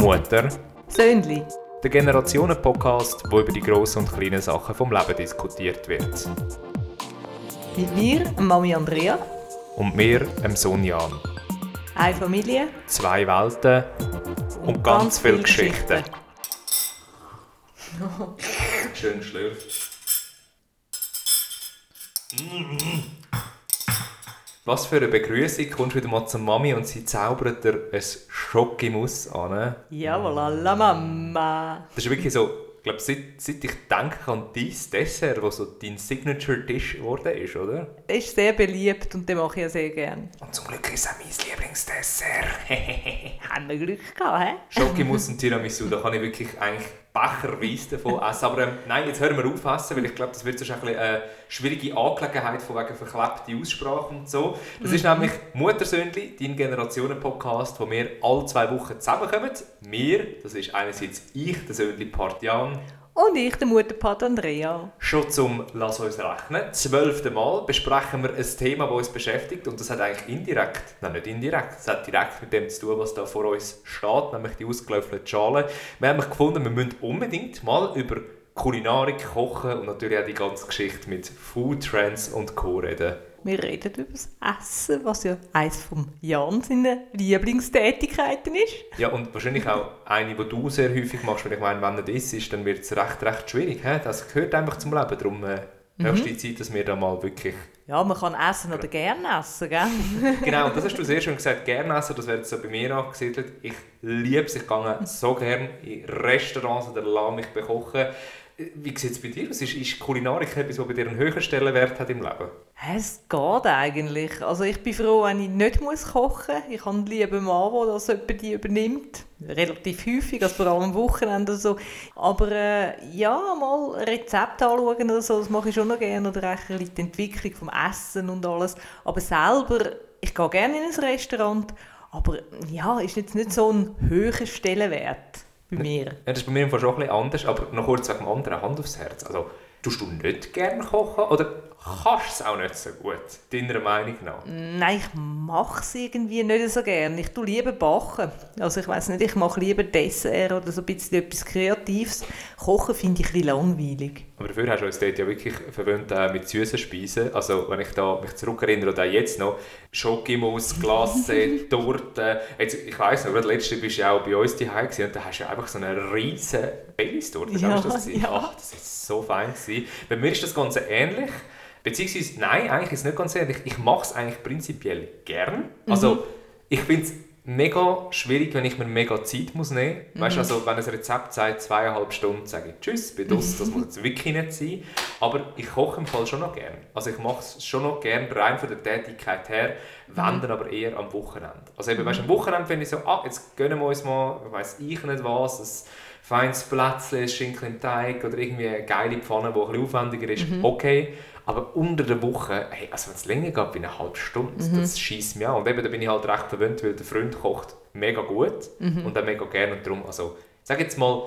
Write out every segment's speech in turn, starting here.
Mutter, Söhnli. der Generationen-Podcast, wo über die grossen und kleinen Sachen vom Leben diskutiert wird. Mit mir, Mami Andrea. Und mir, dem Sohn Jan. Eine Familie. Zwei Welten und, ganz, viele Geschichten. Schön schlürft. Was für eine Begrüßung. Kommst du wieder mal zur Mami und sie zaubert dir ein Schokimus an. Jawohl, la Mama. Das ist wirklich so, ich glaube, seit, seit ich denke an dein Dessert, was so dein Signature-Dish geworden ist, oder? Ist sehr beliebt und den mache ich ja sehr gern. Und zum Glück ist es auch mein Lieblingsdessert. Haben wir Glück gehabt, hä? Schokimus und Tiramisu, da kann ich wirklich eigentlich becherweise davon essen. Aber ähm, nein, jetzt hören wir auf essen, weil ich glaube, das wird sonst ein bisschen eine schwierige Angelegenheit von wegen verklebter Aussprache und so. Das ist nämlich Muttersöhnli, dein Generationen-Podcast, wo wir alle zwei Wochen zusammenkommen. Wir, das ist einerseits ich, der Söhnli-Part Jan, Und ich, der Mutterpat Andrea. Schon zum Lass uns rechnen. Zwölfte Mal besprechen wir ein Thema, das uns beschäftigt. Und das hat eigentlich indirekt, nein, nicht indirekt, es hat direkt mit dem zu tun, was da vor uns steht, nämlich die ausgelaufelten Schalen. Wir haben gefunden, wir müssen unbedingt mal über Kulinarik, Kochen und natürlich auch die ganze Geschichte mit Food Trends und Co. reden. Wir reden über das Essen, was ja eines von Jan seiner Lieblingstätigkeiten ist. Ja, und wahrscheinlich auch eine, die du sehr häufig machst, wenn ich meine, wenn nicht ist, dann wird es recht, recht schwierig. He? Das gehört einfach zum Leben. Darum äh, höchste Zeit, dass wir da mal wirklich Ja, man kann essen oder gerne essen, gell? genau, das hast du sehr schön gesagt. Gerne essen, das wird so bei mir angesiedelt. Ich liebe es, ich gehe so gerne in Restaurants oder lasse mich bekochen. Wie sieht es bei dir aus? Ist, ist Kulinarik etwas, das bei dir einen höheren Stellenwert hat im Leben? Es geht eigentlich. Also ich bin froh, wenn ich nicht muss kochen muss. Ich habe einen lieben Mann, der das die übernimmt. Relativ häufig, also vor allem am Wochenende so. Aber äh, ja, mal Rezepte anschauen oder so, das mache ich schon noch gerne. Oder auch die Entwicklung vom Essen und alles. Aber selber, ich gehe gerne in ein Restaurant. Aber ja, ist jetzt nicht so ein höherer Stellenwert bei mir. Ja, das ist bei mir im Fall schon ein bisschen anders, aber noch kurz wegen dem anderen, Hand aufs Herz. Also, tust du nicht gerne kochen oder kannst du es auch nicht so gut, deiner Meinung nach? Nein, ich mache es irgendwie nicht so gerne. Ich tue lieber backen. Also ich weiß nicht, ich mache lieber Dessert oder so ein bisschen etwas Kreatives. Kochen finde ich ein bisschen langweilig. Aber dafür hast du uns dort ja wirklich verwöhnt äh, mit süßen Speisen. Also wenn ich da mich zurückerinnere, oder auch jetzt noch, Schokimus, Glasse, Torte. Jetzt, ich weiss noch, gerade letzte bist du ja auch bei uns daheim und da hast du ja einfach so eine riesige Baileys-Torte. Ja, das ja. Ach, das ist so fein gewesen. Bei mir ist das Ganze ähnlich. Beziehungsweise, nein, eigentlich ist es nicht ganz ähnlich. Ich mache es eigentlich prinzipiell gern. Also, ich finde es mega schwierig, wenn ich mir mega Zeit muss nehmen muss. Weißt du, also, wenn ein Rezept sagt, zweieinhalb Stunden, sage ich Tschüss, bin das, das muss jetzt wirklich nicht sein. Aber ich koche im Fall schon noch gern. Also, ich mache es schon noch gern, rein von der Tätigkeit her, wenn dann aber eher am Wochenende. Also, eben, weißt, am Wochenende finde ich so, ah, jetzt gönnen wir uns mal, weiß ich nicht was, ein feines Plätzchen, ein Schinken im Teig oder irgendwie eine geile Pfanne, die ein bisschen aufwendiger ist, okay. Aber unter der Woche, hey, also wenn es länger geht, wie eine halbe Stunde, das schießt mich an. Und eben, da bin ich halt recht verwöhnt, weil der Freund kocht mega gut und auch mega gerne. Und darum, also, sage jetzt mal,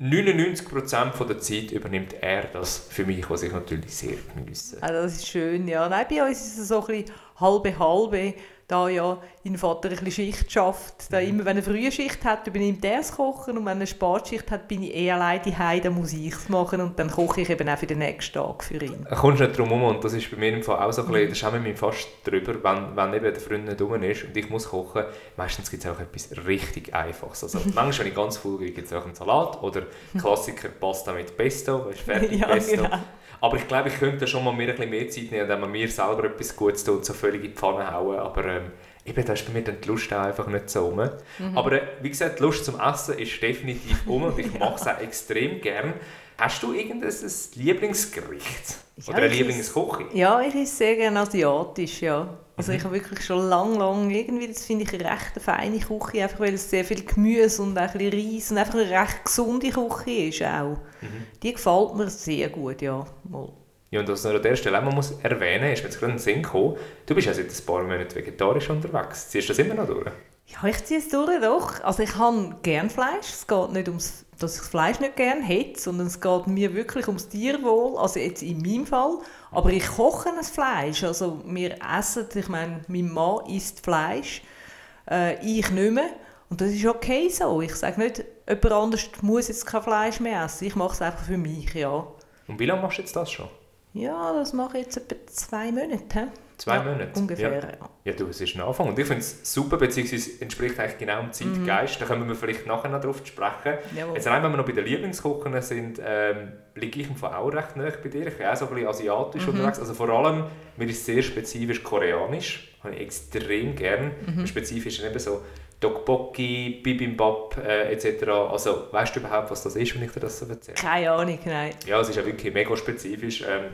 99% von der Zeit übernimmt er das für mich, was ich natürlich sehr geniesse. Also das ist schön, ja. Nein, bei uns ist es so ein bisschen halbe halbe, da ja mein Vater ein bisschen Schicht schafft. Da immer, wenn er frühe Schicht hat, übernimmt er das Kochen und wenn er Spätschicht hat, bin ich eh alleine daheim, dann muss ich es machen und dann koche ich eben auch für den nächsten Tag für ihn. Da kommst du nicht drum herum und das ist bei mir im Fall auch so ein bisschen, da schauen wir mich fast drüber, wenn, wenn eben der Freund nicht rum ist und ich muss kochen, meistens gibt es auch etwas richtig Einfaches. Also manchmal, wenn ich ganz voll bin, gibt es auch einen Salat oder Klassiker Pasta mit Pesto, weißt, fertig Ja, Pesto. genau. Aber ich glaube, ich könnte schon mal mir ein bisschen mehr Zeit nehmen, indem man mir selber etwas Gutes tut und so völlig in die Pfanne hauen, aber ähm, eben, da ist bei mir dann die Lust auch einfach nicht so rum. Aber äh, wie gesagt, die Lust zum Essen ist definitiv um und ich mache es auch extrem gern. Hast du irgendein Lieblingsgericht? Oder ich Lieblingsküche? Ja, ich esse sehr gerne asiatisch, ja. Also ich habe wirklich schon lang, lang irgendwie, das finde ich eine recht feine Küche, einfach weil es sehr viel Gemüse und auch ein bisschen Reis und einfach eine recht gesunde Küche ist auch. Die gefällt mir sehr gut, ja. Mal. Ja, und was man an der Stelle auch mal muss erwähnen muss, ist mir jetzt gerade in den Sinn gekommen, du bist ja seit ein paar Monaten vegetarisch unterwegs. Ziehst du das immer noch durch? Ja, ich ziehe es durch, doch. Also ich habe gern Fleisch. Es geht nicht ums, dass ich das Fleisch nicht gern hätte, sondern es geht mir wirklich ums Tierwohl. Also jetzt in meinem Fall. Aber ich koche das Fleisch. Also wir essen, ich meine, mein Mann isst Fleisch, äh, ich nicht mehr. Und das ist okay so. Ich sage nicht, jemand anderes muss jetzt kein Fleisch mehr essen. Ich mache es einfach für mich, ja. Und wie lange machst du jetzt das schon? Ja, das mache ich jetzt etwa zwei Monate. Zwei ja, Monate? Ungefähr, ja. ja. Ja, du, es ist ein Anfang. Und ich finde es super, beziehungsweise entspricht eigentlich genau dem Zeitgeist. Da kommen wir vielleicht nachher noch drauf sprechen. Jawohl. Jetzt rein, wenn wir noch bei den Lieblingskochen sind, ähm, liege ich im Fall auch recht nah bei dir. Ich bin auch so ein bisschen asiatisch unterwegs. Also vor allem, mir ist sehr spezifisch koreanisch. Habe ich extrem gern. Spezifisch eben so Tteokbokki, Bibimbap äh, etc. Also weißt du überhaupt, was das ist, wenn ich dir das so erzähle? Keine Ahnung, nein. Ja, es ist ja wirklich mega spezifisch. Ähm,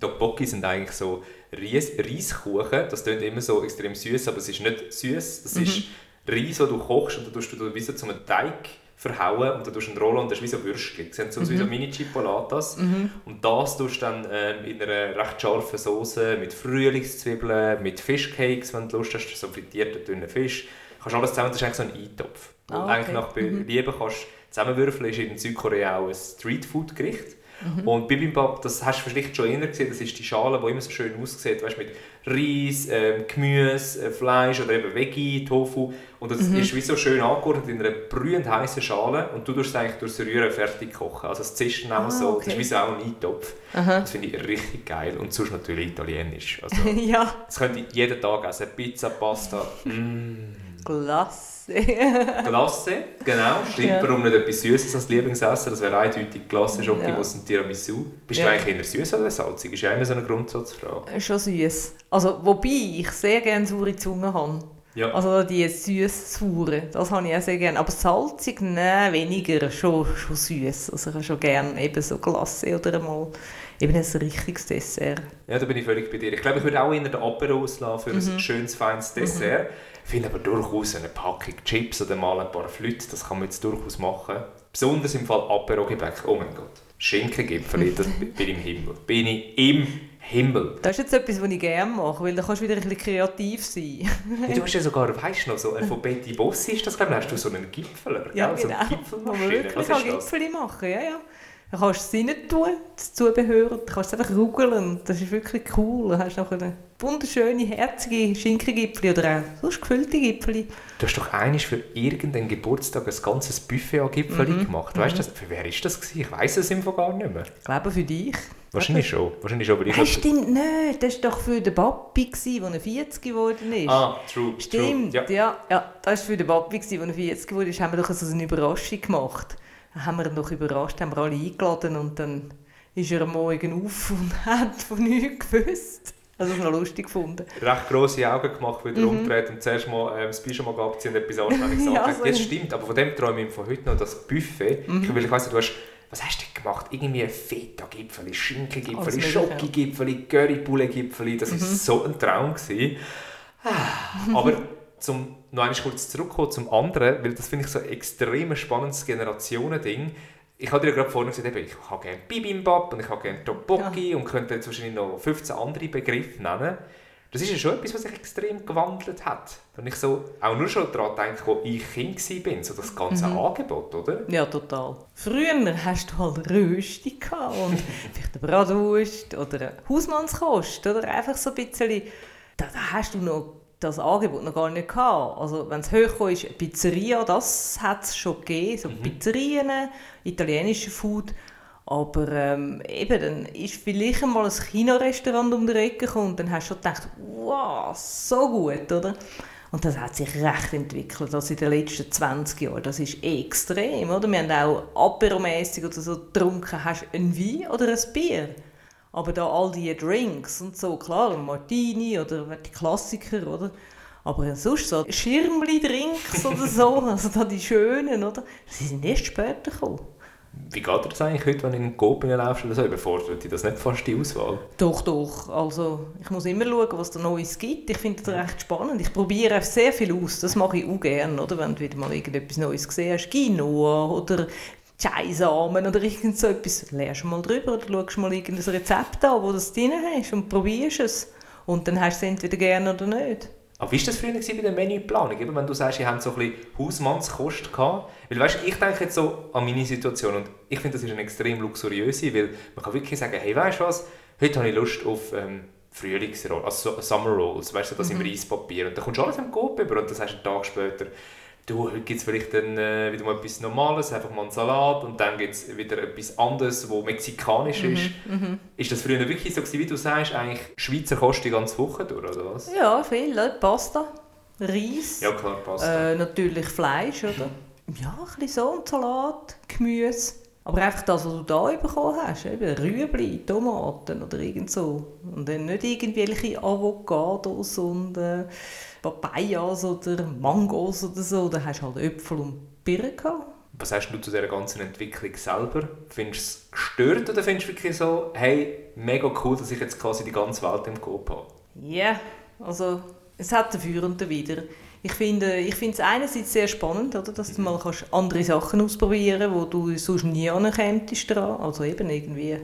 Tteokbokki sind eigentlich so Reis Reiskuchen. Das klingt immer so extrem süß, aber es ist nicht süß. Das ist Reis, den du kochst und dann tust du wie so zum Teig verhauen und dann tust du ihn rollen und das ist wie so Würstchen. Das sind so, wie so Mini-Chipolatas. Und das tust du dann ähm, in einer recht scharfen Soße mit Frühlingszwiebeln, mit Fischcakes, wenn du Lust hast, so frittierten dünnen Fisch. Kannst alles zusammen, das ist eigentlich so ein Eintopf. Und Ah, okay. eigentlich nach Belieben kannst du zusammenwürfeln, ist in Südkorea auch ein Streetfood-Gericht. Mhm. Und Bibimbap, das hast du vielleicht schon eher gesehen, das ist die Schale, die immer so schön aussieht, weißt, mit Reis, ähm, Gemüse, äh, Fleisch oder eben Veggie, Tofu. Und das Mhm. ist wie so schön angeordnet in einer brühend heißen Schale und du tust es eigentlich durchs Rühren fertig kochen. Also dann auch Ah, so, das okay. ist wie so auch ein Eintopf. Aha. Das finde ich richtig geil und sonst natürlich italienisch. Also, ja, das könnte ich jeden Tag essen, Pizza, Pasta, mm. klasse. Glasse, genau, stimmt. Ja. Warum nicht etwas Süßes als Lieblingsessen? Das wäre eindeutig Glasse, Schokimus und Tiramisu. Bist du Ja. eigentlich eher süß oder salzig? Ist ja immer so eine Grundsatzfrage. Schon süß. Also, wobei ich sehr gerne saure Zunge habe. Ja. Also die süß-saure, das habe ich auch sehr gerne. Aber salzig, nein, weniger, schon, schon süß. Also ich habe schon gerne eben so Glasse oder einmal eben ein richtiges Dessert. ja, da bin ich völlig bei dir. Ich glaube, ich würde auch eher den Apero auslassen für Mhm. ein schönes, feines Dessert. Ich finde aber durchaus eine Packung Chips oder mal ein paar Flüte, das kann man jetzt durchaus machen. Besonders im Fall Apero-Gebäck. Oh mein Gott. Schinkengipfel, das bin ich im Himmel. Bin ich im Himmel. Das ist jetzt etwas, was ich gerne mache, weil da kannst du wieder ein bisschen kreativ sein. Hey, du hast ja sogar, weißt du noch, so, von Betty Boss ist das, glaube ich, hast du so einen Gipfeler. Ja, gell? so genau. eine Wo man Gipfelmaschine. wirklich Was ist? Gipfeli machen ja, ja. Dann kannst du es rein tun, das Zubehör, du kannst es einfach rugeln. Das ist wirklich cool. Dann hast du noch eine wunderschöne, herzige Schinkengipfeli oder auch sonst gefüllte Gipfeli. Du hast doch einmal für irgendeinen Geburtstag ein ganzes Buffet an Gipfeli Mhm. gemacht. Weißt du, das- für wer ist das gewesen? Ich weiß es Fall gar nicht mehr. Ich glaube, für dich. Wahrscheinlich schon. Wahrscheinlich schon, weil ich stimmt nicht. Das war doch für den Papi, gewesen, der 40 geworden ist. Ah, true. Stimmt, True. ja. Ja. ja. Das war für den Papi, gewesen, der 40 geworden ist. Haben wir doch so eine Überraschung gemacht. Haben wir ihn doch überrascht, haben wir alle eingeladen und dann ist er am Morgen auf und hat von nichts gewusst. Also das habe ich noch lustig gefunden. Recht grosse Augen gemacht, wieder umgedreht und zuerst mal ähm, das Pyjama abziehen und etwas anständiges Mhm. Ja, angelegt. so Das stimmt, aber von dem träume ich von heute noch, das Buffet. Mhm. Ich, weil ich weiss du hast, was hast du gemacht? Irgendwie ein Feta-Gipfeli, Schinkengipfeli. Mhm. Schoki-Gipfeli, Currybulle-Gipfeli. Das war so ein Traum. Gewesen. Ah, Aber zum noch einmal kurz zurückkommen zum anderen, weil das finde ich so ein extrem spannendes Generationending. Ich habe dir ja gerade vorhin gesagt, eben, ich habe gerne Bibimbap und ich habe gerne Tteokbokki und könnte jetzt wahrscheinlich noch 15 andere Begriffe nennen. Das ist ja schon etwas, was sich extrem gewandelt hat. Wenn ich so auch nur schon daran denke, wo ich Kind war, so das ganze Angebot, oder? Ja, total. Früher hast du halt Rösti und vielleicht eine Bratwurst oder eine Hausmannskost oder einfach so ein bisschen... Da, da hast du noch das Angebot noch gar nicht gehabt. Also wenn es hochgekommen ist, Pizzeria, das hat es schon gegeben, so Pizzerien, italienische Food. Aber ähm, eben, dann ist vielleicht einmal ein China-Restaurant um die Ecke gekommen und dann hast du schon gedacht, wow, so gut, oder? Und das hat sich recht entwickelt, also in den letzten 20 Jahren. Das ist extrem, oder? Wir haben auch aperomässig oder so getrunken, hast du ein Wein oder ein Bier. Aber da all die Drinks und so, klar, Martini oder die Klassiker, oder? Aber sonst so Schirmli-Drinks oder so, also da die schönen, oder? Die sind erst später gekommen. Wie geht dir das eigentlich heute, wenn du in den Coop laufst oder so? Überfordert dich das nicht fast die Auswahl? Doch, doch. Also, ich muss immer schauen, was da Neues gibt. Ich finde das recht spannend. Ich probiere auch sehr viel aus. Das mache ich auch gerne, oder? Wenn du wieder mal irgendetwas Neues gesehen hast. Quinoa oder Chai-Samen oder irgend so etwas. Lernst du mal drüber oder schaust mal irgendein Rezept an, wo du das drin hast und probierst es. Und dann hast du es entweder gerne oder nicht. Aber wie war das früher bei der Menüplanung? Eben, wenn du sagst, ihr habt so ein bisschen Hausmannskost gehabt. Weil weißt, ich denke jetzt so an meine Situation und ich finde, das ist eine extrem luxuriöse, weil man kann wirklich sagen, hey, weißt du was, heute habe ich Lust auf ähm, Frühlingsroll, also so Summer Rolls, weißt du, das im Reispapier. Und dann kommst du alles im Coop über und das hast du einen Tag später. Du, gibt es vielleicht dann äh, wieder mal etwas Normales, einfach mal einen Salat und dann gibt es wieder etwas anderes, was mexikanisch Mhm, ist. Ist das früher wirklich so gewesen, wie du sagst, eigentlich Schweizer Kost die ganze Woche durch, oder was? Ja, viel. Pasta, Reis, Ja, klar, passt. äh, natürlich Fleisch, oder? Ja, ein bisschen so, und Salat, Gemüse. Aber einfach das, was du da bekommen hast, eben Rüebli, Tomaten oder irgend so. Und dann nicht irgendwelche Avocados und äh, Papayas oder Mangos oder so. Da hast du halt Äpfel und Birnen gehabt. Was hast du zu dieser ganzen Entwicklung selber? Findest du es gestört oder findest du wirklich so, hey, mega cool, dass ich jetzt quasi die ganze Welt im Kopf habe? Ja, also es hat dafür und dawider. Ich finde ich finde es einerseits sehr spannend, oder, dass du mal kannst andere Sachen ausprobieren kannst, wo du sonst nie ankämtest dran. Also eben irgendwie,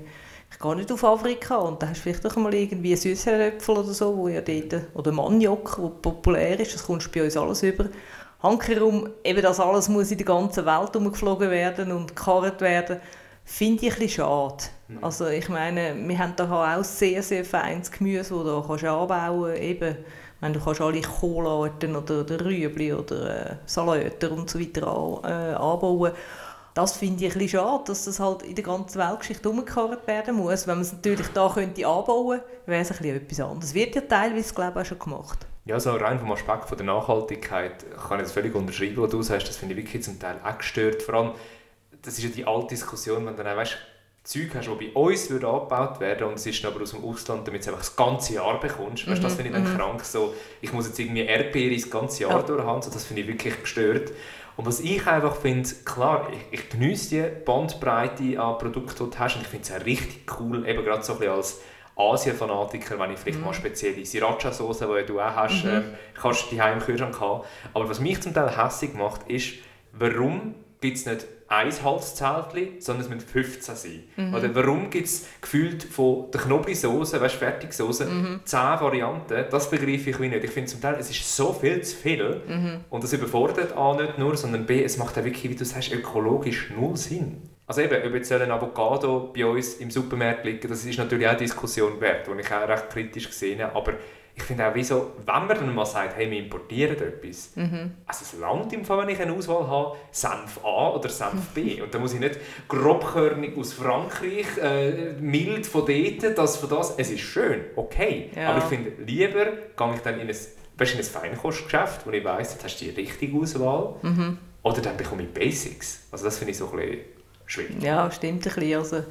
ich gehe nicht auf Afrika und da hast du vielleicht auch mal irgendwie Süßhörnöpfel oder so, wo ja dort, oder Maniok, wo populär ist, das kommst du bei uns alles über. Hankerum, eben das alles muss in der ganzen Welt umgeflogen werden und gekarrt werden, finde ich ein bisschen schade. Also ich meine, wir haben da auch sehr, sehr feines Gemüse, das du kannst anbauen kannst. Eben, meine, du kannst alle Kohlarten oder, oder Rüebli oder äh, Salate und so weiter an, äh, anbauen. Das finde ich ein bisschen schade, dass das halt in der ganzen Weltgeschichte umgekarrt werden muss. Wenn man es natürlich da könnte anbauen könnte, wäre es ein bisschen etwas anderes. Es wird ja teilweise, glaube ich, auch schon gemacht. Ja, so rein vom Aspekt von der Nachhaltigkeit kann ich das völlig unterschreiben, was du sagst. Das finde ich wirklich zum Teil auch gestört. Vor allem, das ist ja die alte Diskussion, wenn du dann auch, weißt, Zeug hast, die bei uns würde angebaut werden und es ist aber aus dem Ausland, damit du es einfach das ganze Jahr bekommst. Weißt, das finde ich dann krank. So, ich muss jetzt irgendwie Erdbeere das ganze Jahr Ja. durchhaben. So, das finde ich wirklich gestört. Und was ich einfach finde, klar, ich, ich genieße die Bandbreite an Produkten, die du hast und ich finde es auch richtig cool, eben gerade so ein bisschen als Asien-Fanatiker, wenn ich vielleicht mal spezielle Sriracha-Sauce, die du auch hast, ähm, kannst du die im Kühlschrank haben. Aber was mich zum Teil hässlich macht, ist, warum gibt es nicht ein Halszeltchen, sondern es müssen 15 sein. Oder warum gibt es gefühlt von der Knoblauchsoße, weißt du, Fertigsoße, 10 Varianten? Das begreife ich wie nicht. Ich finde zum Teil, es ist so viel zu viel und das überfordert A nicht nur, sondern B, es macht auch wirklich, wie du sagst, ökologisch null Sinn. Also eben, ob jetzt ein Avocado bei uns im Supermarkt liegen, das ist natürlich auch eine Diskussion wert, die ich auch recht kritisch gesehen habe, aber ich finde auch, wieso, wenn man dann mal sagt, hey, wir importieren etwas, also es langt im Fall, wenn ich eine Auswahl habe, Senf A oder Senf B. Und dann muss ich nicht grobkörnig aus Frankreich, äh, mild von dort, das von das. Es ist schön, okay. Ja. Aber ich finde, lieber gehe ich dann in ein, weißt, in ein Feinkostgeschäft, wo ich weiss, jetzt hast du die richtige Auswahl. Oder dann bekomme ich Basics. Also das finde ich so ein bisschen schwierig. Ja, stimmt ein bisschen. Also,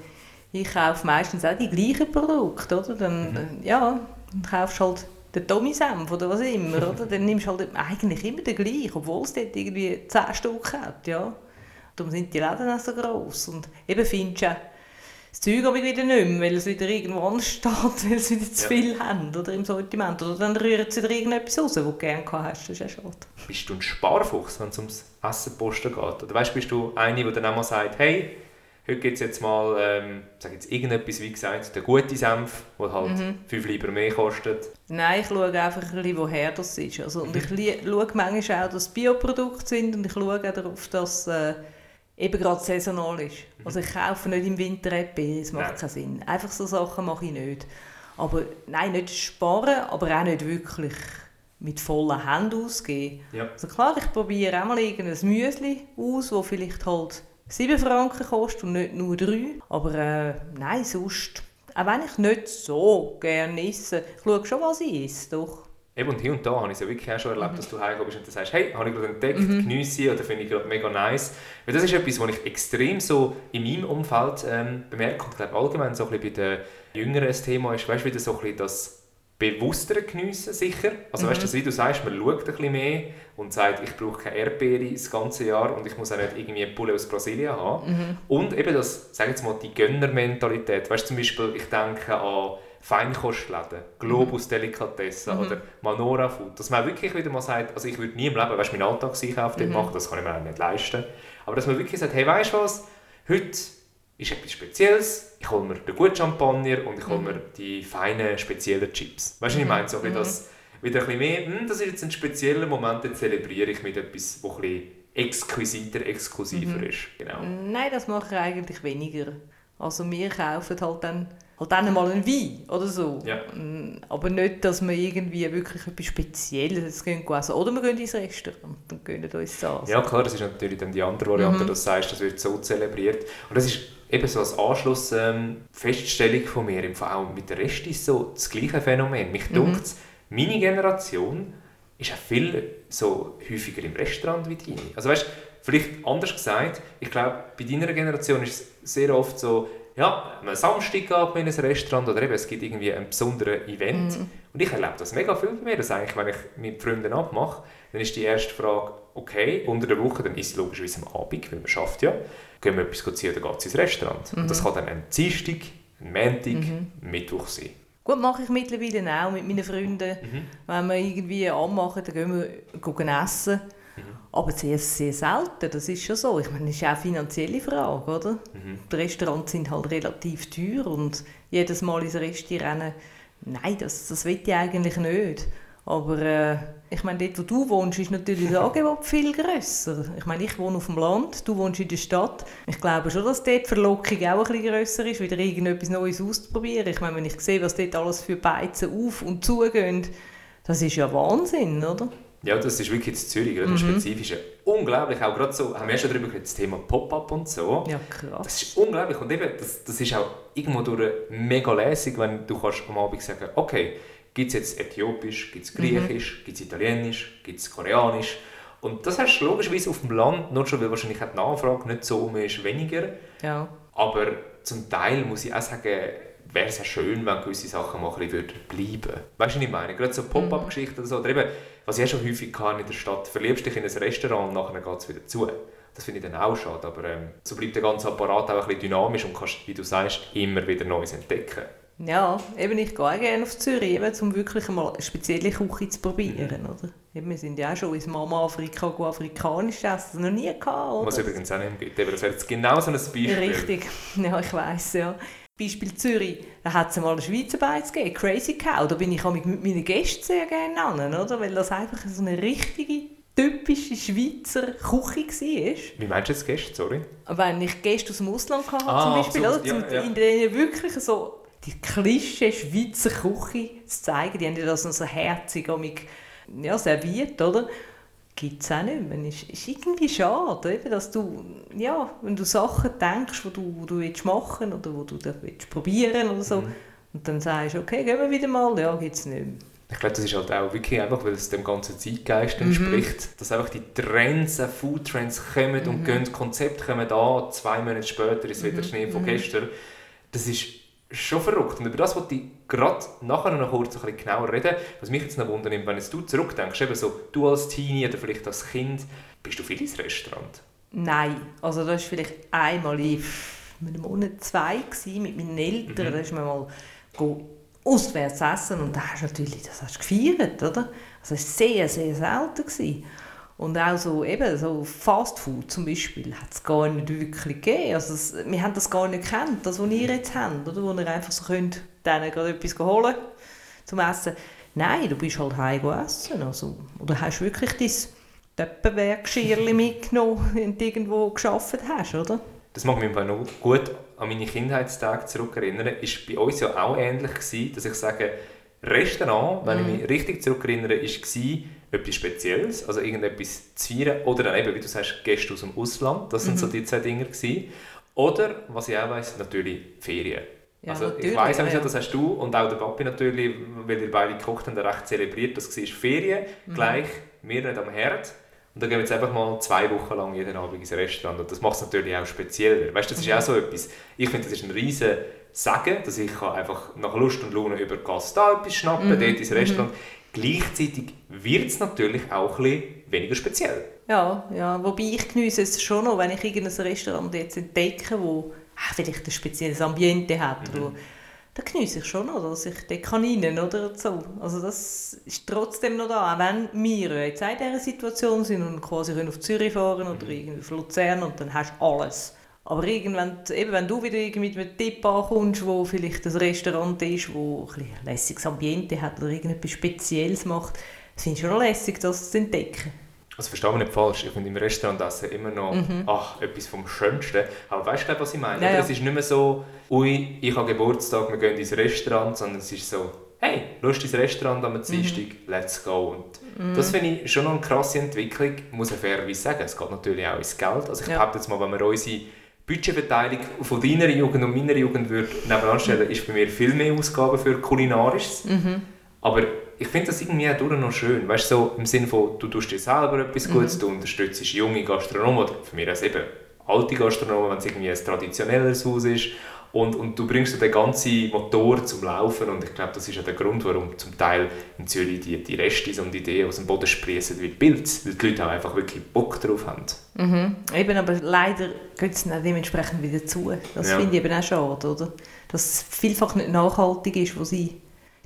ich kaufe meistens auch die gleichen Produkte, oder? Dann, dann, ja, dann kaufst halt den Tommy-Senf oder was immer, oder? Dann nimmst du halt eigentlich immer den gleichen, obwohl es dort irgendwie 10 Stück hat, ja. Darum sind die Läden auch so gross. Und eben findest du das Zeug aber wieder nicht mehr, weil es wieder irgendwo anders steht, weil sie wieder zu Ja. viel haben oder im Sortiment. Oder dann rühren sie wieder irgendetwas raus, was du gerne hast. Das ist ja schade. Bist du ein Sparfuchs, wenn es ums Essen posten geht? Oder weißt, bist du eine, die dann auch mal sagt, hey, heute gibt es jetzt mal, ähm, sag jetzt irgendetwas, wie gesagt, der gute Senf, der halt 5 Lieber mehr kostet. Nein, ich schaue einfach ein bisschen, woher das ist. Also, und ich schaue manchmal auch, dass es Bioprodukte sind und ich schaue auch darauf, dass äh, eben gerade saisonal ist. Also ich kaufe nicht im Winter Erdbeeren, das macht Nein. keinen Sinn. Einfach so Sachen mache ich nicht. Aber nein, nicht sparen, aber auch nicht wirklich mit vollen Händen ausgeben. Ja. Also klar, ich probiere auch mal irgendein Müsli aus, das vielleicht halt 7 Franken kostet und nicht nur 3. Aber äh, nein, sonst, auch wenn ich nicht so gerne esse, ich schaue schon, was ich esse, doch. Eben, und hier und da habe ich es ja wirklich auch schon erlebt, dass du heimgekommen bist und dann sagst, hey, habe ich gerade entdeckt, geniesse oder finde ich gerade mega nice. Weil das ist etwas, was ich extrem so in meinem Umfeld ähm, bemerke und ich glaube allgemein so ein bisschen bei den Jüngeren ein Thema ist, weißt du, wieder so ein bisschen das bewusstere Geniessen sicher. Also weißt du, wie du sagst, man schaut ein bisschen mehr und sagt, ich brauche keine Erdbeere das ganze Jahr und ich muss auch nicht irgendwie eine Pulle aus Brasilien haben. Und eben das, sag jetzt mal, die Gönnermentalität. Weißt du, zum Beispiel, ich denke an Feinkostläden, Globus Delikatessen oder Manora Food, dass man wirklich wieder mal sagt, also ich würde nie im Leben, weißt du, meinen Alltagseinkauf dort machen, das kann ich mir auch nicht leisten, aber dass man wirklich sagt, hey, weißt du was, heute ist etwas Spezielles, ich hole mir den guten Champagner und ich hole mir die feinen, speziellen Chips. Weißt du, ich meine? So ein bisschen das, wieder ein bisschen mehr, hm, das ist jetzt ein spezieller Moment, den zelebriere ich mit etwas, das ein bisschen exquisiter, exklusiver ist. Genau. Nein, das mache ich eigentlich weniger. Also wir kaufen halt dann halt dann mal ein Wein oder so. Ja. Mm, Aber nicht, dass wir irgendwie wirklich etwas Spezielles gehen essen. Oder wir gehen ins Restaurant und gönnen uns das. Ja, klar, das ist natürlich dann die andere Variante, Mhm. dass du sagst, das wird so zelebriert. Und das ist eben so als Anschluss ähm, Feststellung von mir, im Fall mit der Rest ist so das gleiche Phänomen. Mich Mhm. dunkt meine Generation ist auch viel so häufiger im Restaurant wie deine. Also weißt, vielleicht anders gesagt, ich glaube, bei deiner Generation ist es sehr oft so, ja, am Samstag geht man in ein Restaurant oder eben, es gibt irgendwie ein besonderes Event. Und ich erlebe das mega viel bei mir, dass eigentlich, wenn ich mit Freunden abmache, dann ist die erste Frage, okay, unter der Woche, dann ist es logischerweise am Abend, weil man schafft ja, gehen wir etwas ziehen oder geht es ins Restaurant. Und das kann dann ein Dienstag, ein Montag, ein Mittwoch sein. Gut, mache ich mittlerweile auch mit meinen Freunden. Wenn wir irgendwie anmachen, dann gehen wir gehen essen. Aber sehr, sehr selten, das ist schon so. Ich meine, das ist auch eine finanzielle Frage, oder? Die Restaurants sind halt relativ teuer und jedes Mal ins Restaurant rennen, nein, das, das will ich eigentlich nicht. Aber äh, ich meine, dort, wo du wohnst, ist natürlich das Angebot viel grösser. Ich meine, ich wohne auf dem Land, du wohnst in der Stadt. Ich glaube schon, dass dort die Verlockung auch ein bisschen grösser ist, wieder irgendetwas Neues auszuprobieren. Ich meine, wenn ich sehe, was dort alles für Beizen auf- und zugehen, das ist ja Wahnsinn, oder? Ja, das ist wirklich jetzt Zürich, oder? das Spezifische. Unglaublich, auch gerade so, haben wir schon darüber geredet, das Thema Pop-up und so. Ja, krass. Das ist unglaublich und eben, das, das ist auch irgendwo durch mega lässig, wenn du kannst am Abend sagen okay, gibt es jetzt Äthiopisch, gibt es Griechisch, gibt es Italienisch, gibt es Koreanisch und das hast du logischerweise auf dem Land, nur schon weil wahrscheinlich die Nachfrage nicht so mehr ist, weniger, Ja. aber zum Teil muss ich auch sagen, wäre es auch schön, wenn gewisse Sachen mal ein bisschen würden bleiben Weißt du, was ich meine? Gerade so Pop-up-Geschichten oder so, oder eben, was ich auch schon häufig hatte in der Stadt, verliebst dich in ein Restaurant und nachher geht es wieder zu. Das finde ich dann auch schade, aber ähm, so bleibt der ganze Apparat auch ein bisschen dynamisch und kannst, wie du sagst, immer wieder Neues entdecken. Ja, eben ich gehe auch gerne auf Zürich, eben, um wirklich mal eine spezielle Küche zu probieren. Oder? Eben, wir sind ja auch schon ins Mama Afrika go afrikanisch essen, das noch nie gehabt. Oder? Was übrigens auch nicht gibt. Das wäre jetzt genau so ein Beispiel. Richtig, ja, ich weiss, ja. Beispiel Zürich, da hat es mal eine Schweizer Beiz gegeben, Crazy Cow, da bin ich auch mit meinen Gästen sehr gerne an, oder? weil das einfach so eine richtige, typische Schweizer Küche war. Wie meinst du jetzt Gäste, sorry? Wenn ich Gäste aus dem Ausland hatte, Ah, zum Beispiel, so, oder? ja, ja. in denen wirklich so die Klischee Schweizer Küche zu zeigen, die haben ja das noch so herzig amig, ja, serviert, oder? Gibt es auch nicht mehr. Ist, ist irgendwie schade, eben, dass du, ja, wenn du Sachen denkst, die du, die du willst machen oder die du willst probieren oder so, Mhm. und dann sagst du, okay, gehen wir wieder mal, ja, gibt es nicht mehr. Ich glaube, das ist halt auch wirklich einfach, weil es dem ganzen Zeitgeist Mhm. entspricht, dass einfach die Trends, äh, Food-Trends kommen Mhm. und gehen, Konzepte kommen da, zwei Monate später ist wieder Schnee Mhm. von gestern. Das ist schon verrückt. Und über das wollte ich gerade nachher noch kurz ein bisschen genauer reden. Was mich jetzt noch wundert, wenn jetzt du zurückdenkst, eben so, du als Teenie oder vielleicht als Kind, bist du viel ins Restaurant? Nein, also das war vielleicht einmal in einem Monat, zwei gewesen, mit meinen Eltern. Mhm. Da ist man mal auswärts essen und da hast du natürlich, das hast du gefeiert, oder? Also es war sehr, sehr selten. Gewesen. Und auch so, eben, so Fast Food zum Beispiel hat es gar nicht wirklich gegeben. Also es, wir haben das gar nicht gekannt, das, was ihr jetzt habt, oder? Wo ihr einfach so könnt, denen gerade etwas holen zum Essen. Nein, du bist halt heim essen. Also, oder hast wirklich dein Töppenwerkschirrli mitgenommen, wenn du irgendwo geschafft hast, oder? Das mag mich noch gut an meine Kindheitstage zurückerinnern. Ist bei uns ja auch ähnlich gewesen, dass ich sage, Restaurant, wenn ich mich richtig zurückerinnere, war etwas Spezielles, also irgendetwas zu feiern. Oder dann eben, wie du sagst, Gäste aus dem Ausland. Das sind so die zwei Dinge. Gewesen. Oder, was ich auch weiss, natürlich Ferien. Ja, also ich weiss auch, ja, das hast du und auch der Papi natürlich, weil ihr beide gekocht habt, recht zelebriert. Das war Ferien, Mhm. gleich, wir nicht am Herd. Und dann gehen wir jetzt einfach mal zwei Wochen lang jeden Abend ins Restaurant. Und das macht es natürlich auch spezieller. Weißt du, das ist Mhm. auch so etwas. Ich finde, das ist ein riesen Sagen, dass ich einfach nach Lust und Laune über Gasse da etwas schnappen, Mhm. dort ins Restaurant. Gleichzeitig wird es natürlich auch ein bisschen weniger speziell. Ja, ja, wobei ich geniesse es schon noch, wenn ich irgendein Restaurant jetzt entdecke, wo ah, vielleicht ein spezielles Ambiente hat, wo, da geniesse ich schon noch, dass ich dort kann oder so. Also das ist trotzdem noch da, auch wenn wir jetzt in dieser Situation sind und quasi auf Zürich fahren oder irgendwie auf Luzern und dann hast du alles. Aber irgendwann, eben, wenn du wieder irgendwie mit einem Tipp ankommst, wo vielleicht ein Restaurant ist, wo ein, lässiges Ambiente hat oder irgendetwas Spezielles macht, das finde ich schon lässig, das zu entdecken. Also verstehe mich nicht falsch, ich finde im Restaurant essen immer noch mhm. ach, etwas vom Schönsten. Aber weißt du, was ich meine? Ja, ja. Es ist nicht mehr so, ui, ich habe Geburtstag, wir gehen ins Restaurant, sondern es ist so, hey, Lust ins Restaurant am Dienstag, mhm. let's go. Und mhm. das finde ich schon noch eine krasse Entwicklung, muss ich fairerweise sagen. Es geht natürlich auch ins Geld. Also ich ja. behaupte jetzt mal, wenn wir unsere Budgetverteilung von deiner Jugend und meiner Jugend würde nebenan stellen, ist bei mir viel mehr Ausgaben für Kulinarisches. Mhm. Aber ich finde das irgendwie auch noch schön. Weißt du, so im Sinne von, du tust dir selber etwas Gutes, mhm. du unterstützt junge Gastronomen oder für mich als eben alte Gastronomen, wenn es irgendwie ein traditionelleres Haus ist. Und, und du bringst den ganzen Motor zum Laufen und ich glaube, das ist ja der Grund, warum zum Teil in Zürich die, die Reste und Ideen aus dem Boden sprießen wie Pilz, weil die Leute auch einfach wirklich Bock drauf haben. Mhm. Eben, aber leider geht es dann dementsprechend wieder zu. Das ja. finde ich eben auch schade, oder? Dass es vielfach nicht nachhaltig ist, was sie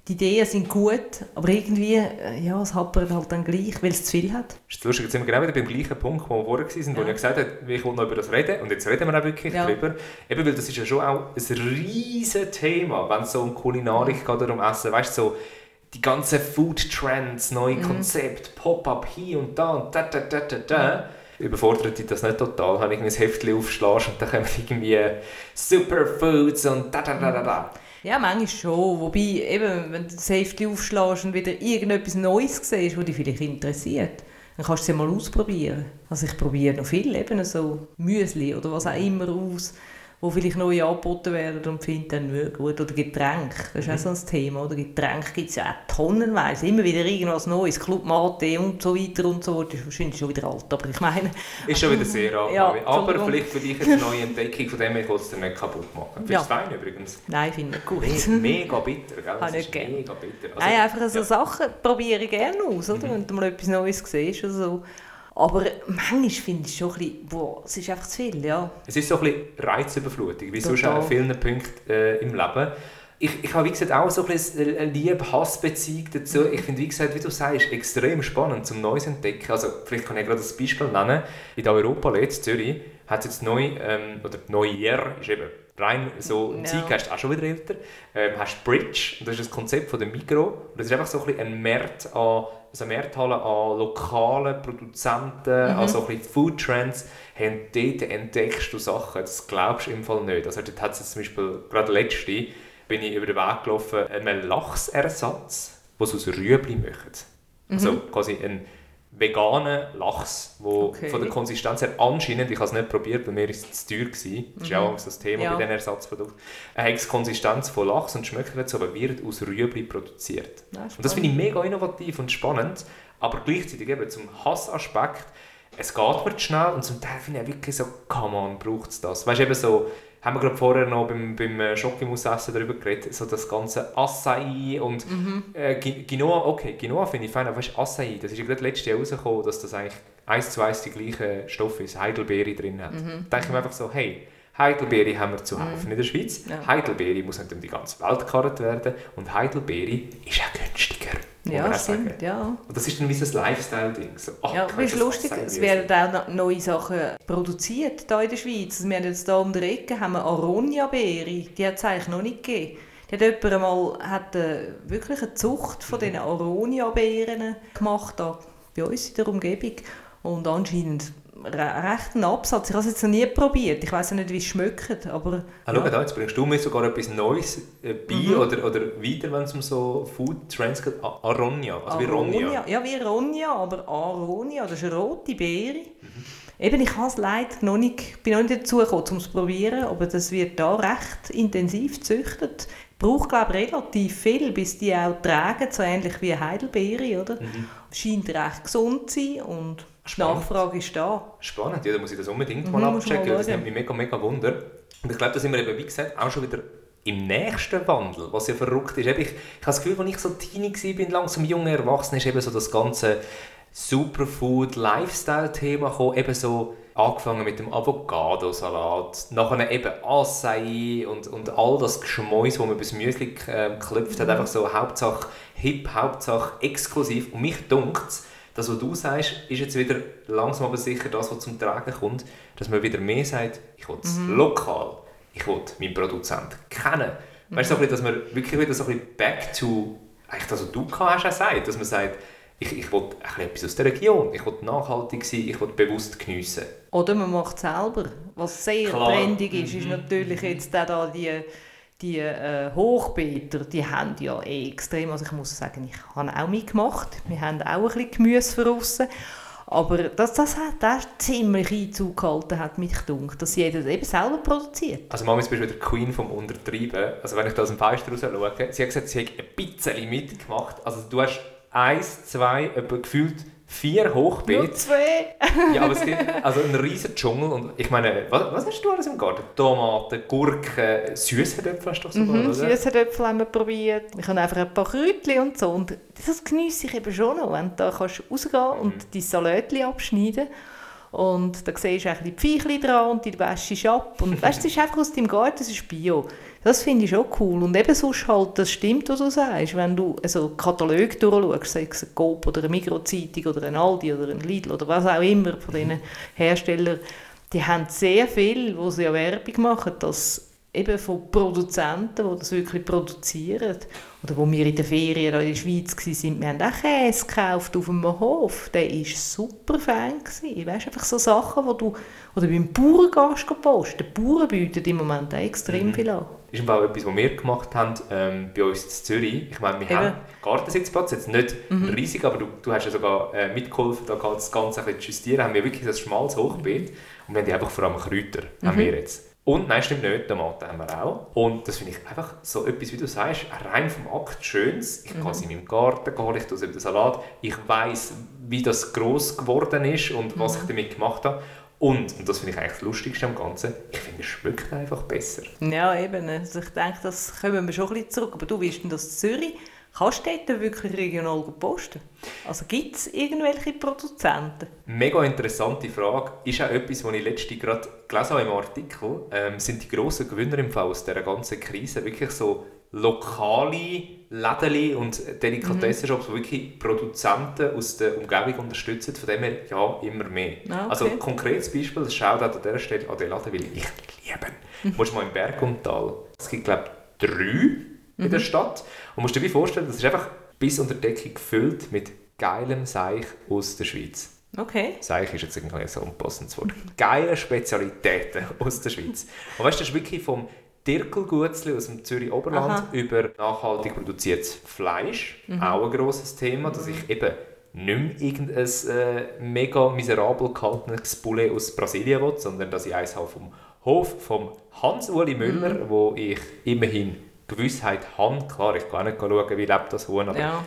die Ideen sind gut, aber irgendwie, äh, ja, es hapert halt dann gleich, weil es zu viel hat. Das ist lustig, jetzt sind wir genau wieder beim gleichen Punkt, wo wir vorher waren, ja. wo ich gesagt habe, ich will noch über das reden und jetzt reden wir auch wirklich ja. darüber. Eben, weil das ist ja schon auch ein riesiges Thema, wenn es so um Kulinarik geht oder um Essen, weißt du, so die ganzen Food-Trends, neue mhm. Konzepte, Pop-up hier und da und da, da, da, da, da. Überfordert dich das nicht total, habe ich ein Heftchen aufschlagen und dann kommen irgendwie Superfoods und da, da, da, da, da. Ja, manchmal schon. Wobei, eben, wenn du Safety aufschlägst und wieder irgendetwas Neues siehst, das dich vielleicht interessiert, dann kannst du es ja mal ausprobieren. Also ich probiere noch viel, eben so Müsli oder was auch immer aus wo vielleicht neu angeboten werden und finden dann gut. Oder Getränke, das ist mhm. auch so ein Thema. Oder Getränke gibt es ja auch tonnenweise, immer wieder irgendwas Neues, Club Mate und so weiter und so fort. Das ist wahrscheinlich schon wieder alt, aber ich meine... Ist schon wieder sehr alt, ja, aber vielleicht für dich eine neue Entdeckung, von dem her willst du nicht kaputt machen. Findest ja. du fein übrigens? Nein, finde ich gut. mega bitter, gell? Das ist mega bitter. Also, Nein, einfach so ja. Sachen probiere ich gerne aus, oder? Mhm. wenn du mal etwas Neues siehst oder so. Aber manchmal finde ich schon ein bisschen, boah, es ist einfach zu viel, ja. Es ist so ein bisschen Reizüberflutung, wie sonst an vielen Punkten äh, im Leben. Ich, ich habe, wie gesagt, auch so ein bisschen eine Liebe-Hass-Beziehung dazu. Ich finde, wie gesagt, wie du sagst, extrem spannend zum Neues entdecken. Also, vielleicht kann ich gerade das Beispiel nennen. In der Europa in Zürich, hat es jetzt neu, ähm, oder Neujahr, ist eben rein so no. Zeitgeist auch schon wieder älter, ähm, hast Bridge, und das ist das Konzept von der Mikro. Und das ist einfach so ein, bisschen ein Markt an also Markthalle an lokalen Produzenten, mhm. also ein Food Trends, haben dort entdeckst du Sachen, das glaubst du im Fall nicht. Also dort hat es zum Beispiel, gerade letzte, bin ich über den Weg gelaufen, einen Lachsersatz, sie aus Rüebli machen. Also mhm. Also quasi ein veganen Lachs, der okay. von der Konsistenz her anscheinend, ich habe es nicht probiert, bei mir war es zu teuer. Gewesen. Das ist ja auch das Thema ja. bei diesen Ersatzprodukten. Er hat die Konsistenz von Lachs und schmeckt so, aber wird aus Rüebli produziert. Ja, und das finde ich mega innovativ und spannend, aber gleichzeitig eben zum Hassaspekt, es geht mir zu schnell und zum Teil finde ich wirklich so, come on, braucht es das? Weißt du, eben so, haben wir gerade vorher noch beim, beim äh, Schokimus-Essen darüber geredet, so das ganze Acai und mhm. äh, Quinoa, okay, Quinoa finde ich fein, aber weißt, Acai, das ist ja gerade letztes Jahr rausgekommen, dass das eigentlich eins zu eins die gleichen Stoffe ist, Heidelbeere drin hat. Mhm. Da denke ich mir einfach so, hey, Heidelbeere haben wir zuhauf mhm. in der Schweiz. Ja. Heidelbeere muss nicht um die ganze Welt gekarrt werden und Heidelbeere ist auch günstiger. Ja, stimmt, ja. Und das ist dann wie so ein Lifestyle-Ding. So, oh, ja, es ist lustig, es werden auch neue Sachen produziert hier in der Schweiz. Also wir haben jetzt hier um die Ecke haben wir Aronia-Beere, die hat es eigentlich noch nicht gegeben. Die hat jemand einmal hat, äh, wirklich eine Zucht von diesen Aronia-Beeren gemacht, da bei uns in der Umgebung. Und anscheinend recht einen Absatz. Ich habe es jetzt noch nie probiert. Ich weiß nicht, wie es schmeckt. Aber, ah, ja. schau da, jetzt bringst du mir sogar etwas Neues äh, bei mhm. oder, oder weiter, wenn es um so Food Trends geht. Aronia, also Aronia. wie Ronja. Ja, wie Ronja, aber Aronia, das ist eine rote Beere. Mhm. Eben, ich habe es leider noch nicht, bin noch nicht dazu gekommen, um es zu probieren, aber das wird da recht intensiv gezüchtet. Braucht, glaube ich, relativ viel, bis die auch tragen, so ähnlich wie Heidelbeere, oder? Mhm. Scheint recht gesund zu sein und die Nachfrage ist da. Spannend, ja, da muss ich das unbedingt mhm, mal abchecken. Das nimmt mich mega, mega Wunder. Und ich glaube, da sind wir eben, wie gesagt, auch schon wieder im nächsten Wandel, was ja verrückt ist. Ich, ich habe das Gefühl, als ich so teeny war, langsam junger Erwachsener, ist eben so das ganze Superfood-Lifestyle-Thema gekommen, eben so angefangen mit dem Avocado-Salat, nachher eben Acai und, und all das Geschmäus, das man bis Müsli äh, geklopft hat, mhm. einfach so Hauptsache hip, Hauptsache exklusiv. Und mich dunkt das, was du sagst, ist jetzt wieder langsam aber sicher das, was zum Tragen kommt, dass man wieder mehr sagt, ich will es mhm. lokal, ich will meinen Produzenten kennen. Mhm. Weißt du, so dass man wirklich wieder so ein bisschen back to, eigentlich das, was du hast, auch sagt, dass man sagt, ich, ich will etwas aus der Region, ich will nachhaltig sein, ich will bewusst geniessen. Oder man macht es selber. Was sehr Klar. trendig ist, ist mhm. natürlich jetzt auch da die, die äh, Hochbeete, die haben ja eh extrem, also ich muss sagen, ich habe auch mitgemacht, wir haben auch ein bisschen Gemüse verrissen, aber das, das hat auch ziemlich Einzug gehalten, hat mich gedacht, dass jeder das eben selber produziert. Also Mama ist wieder Queen vom Untertreiben. Also wenn ich da aus dem Fenster raus schaue, sie hat gesagt, sie hat ein bisschen mitgemacht. Also du hast eins, zwei, etwa gefühlt vier Hochbeete. Nur zwei. ja, aber es gibt also einen riesen Dschungel. Und ich meine, was, was hast du alles im Garten? Tomaten, Gurken, Süßerdöpfel hast du sogar, mhm, oder? Süßerdöpfel haben wir probiert. Ich habe einfach ein paar Kräutchen und so. Und das genieße ich eben schon noch, wenn du da kannst rausgehen mhm. und die Salatchen abschneiden und da siehst du die Viechchen dran und die wäschst ab. Und weißt, das ist einfach aus deinem Garten, das ist Bio. Das finde ich schon cool. Und eben sonst halt, das stimmt, was du sagst. Wenn du also Katalog durchschaust, sei es ein Coop oder eine Migros-Zeitung oder ein Aldi oder ein Lidl oder was auch immer von diesen Herstellern, die haben sehr viel, wo sie ja Werbung machen, dass eben von Produzenten, die das wirklich produzieren, oder wo wir in den Ferien in der Schweiz waren, wir haben auch Käse gekauft auf einem Hof, der war super. Gewesen. Weißt, einfach so Sachen, wo du, oder beim Bauern gehst posten. Die Bauern bieten im Moment auch extrem mhm. viel an ist im etwas, was wir gemacht haben ähm, bei uns in Zürich. Ich meine, wir Eben. haben Gartensitzplatz, jetzt nicht mhm. riesig, aber du, du hast ja sogar äh, mitgeholfen, da das Ganze ein bisschen zu justieren. Haben wir wirklich ein schmales Hochbeet und wir haben einfach vor allem Kräuter, mhm. haben wir jetzt. Und nein, stimmt nicht, Tomaten haben wir auch. Und das finde ich einfach so etwas, wie du sagst, rein vom Akt Schönes. Ich mhm. kann es in meinem Garten holen, ich tue es über den Salat. Ich weiß, wie das groß geworden ist und was mhm. ich damit gemacht habe. Und, und das finde ich eigentlich das Lustigste am Ganzen, ich finde, es schmeckt einfach besser. Ja, eben. Also ich denke, das kommen wir schon ein bisschen zurück. Aber du weißt das in Zürich, kannst du dort wirklich regional posten? Also gibt es irgendwelche Produzenten? Mega interessante Frage. Ist auch etwas, was ich letztens gerade gelesen habe im Artikel. Ähm, sind die grossen Gewinner im Fall aus dieser ganzen Krise wirklich so lokale Läden und Delikatessenshops, mhm. die wirklich Produzenten aus der Umgebung unterstützen. Von dem her, ja, immer mehr. Ah, okay. Also konkretes Beispiel, das schaut an dieser Stelle an den Laden, weil ich liebe. Mhm. Musst mal im Bergumtal, es gibt glaube ich drei mhm. in der mhm. Stadt und musst dir wie vorstellen, das ist einfach bis unter Decke gefüllt mit geilem Seich aus der Schweiz. Okay. Seich ist jetzt irgendwie so ein passendes Wort. Geile Spezialitäten aus der Schweiz. Und weißt du, das ist wirklich vom Dirkelgutzli aus dem Zürich Oberland Aha. über nachhaltig produziertes Fleisch, mhm. auch ein grosses Thema, dass ich eben nicht mehr irgendein äh, mega miserabel gehaltenes Poulet aus Brasilien will, sondern dass ich eins habe vom Hof von Hans-Uli Müller, mhm. wo ich immerhin Gewissheit habe. Klar, ich kann nicht schauen, wie lebt das Huhn, aber ja